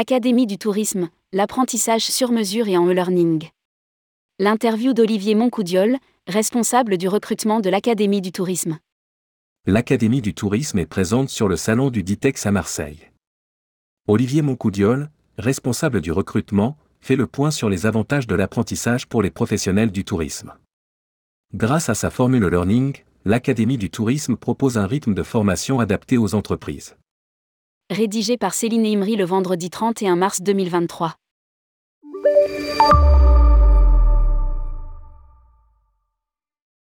Académie du tourisme, l'apprentissage sur mesure et en e-learning. L'interview d'Olivier Moncoudiol, responsable du recrutement de l'Académie du tourisme. L'Académie du tourisme est présente sur le salon du Ditex à Marseille. Olivier Moncoudiol, responsable du recrutement, fait le point sur les avantages de l'apprentissage pour les professionnels du tourisme. Grâce à sa formule learning, l'Académie du tourisme propose un rythme de formation adapté aux entreprises. Rédigé par Céline Imri le vendredi 31 mars 2023.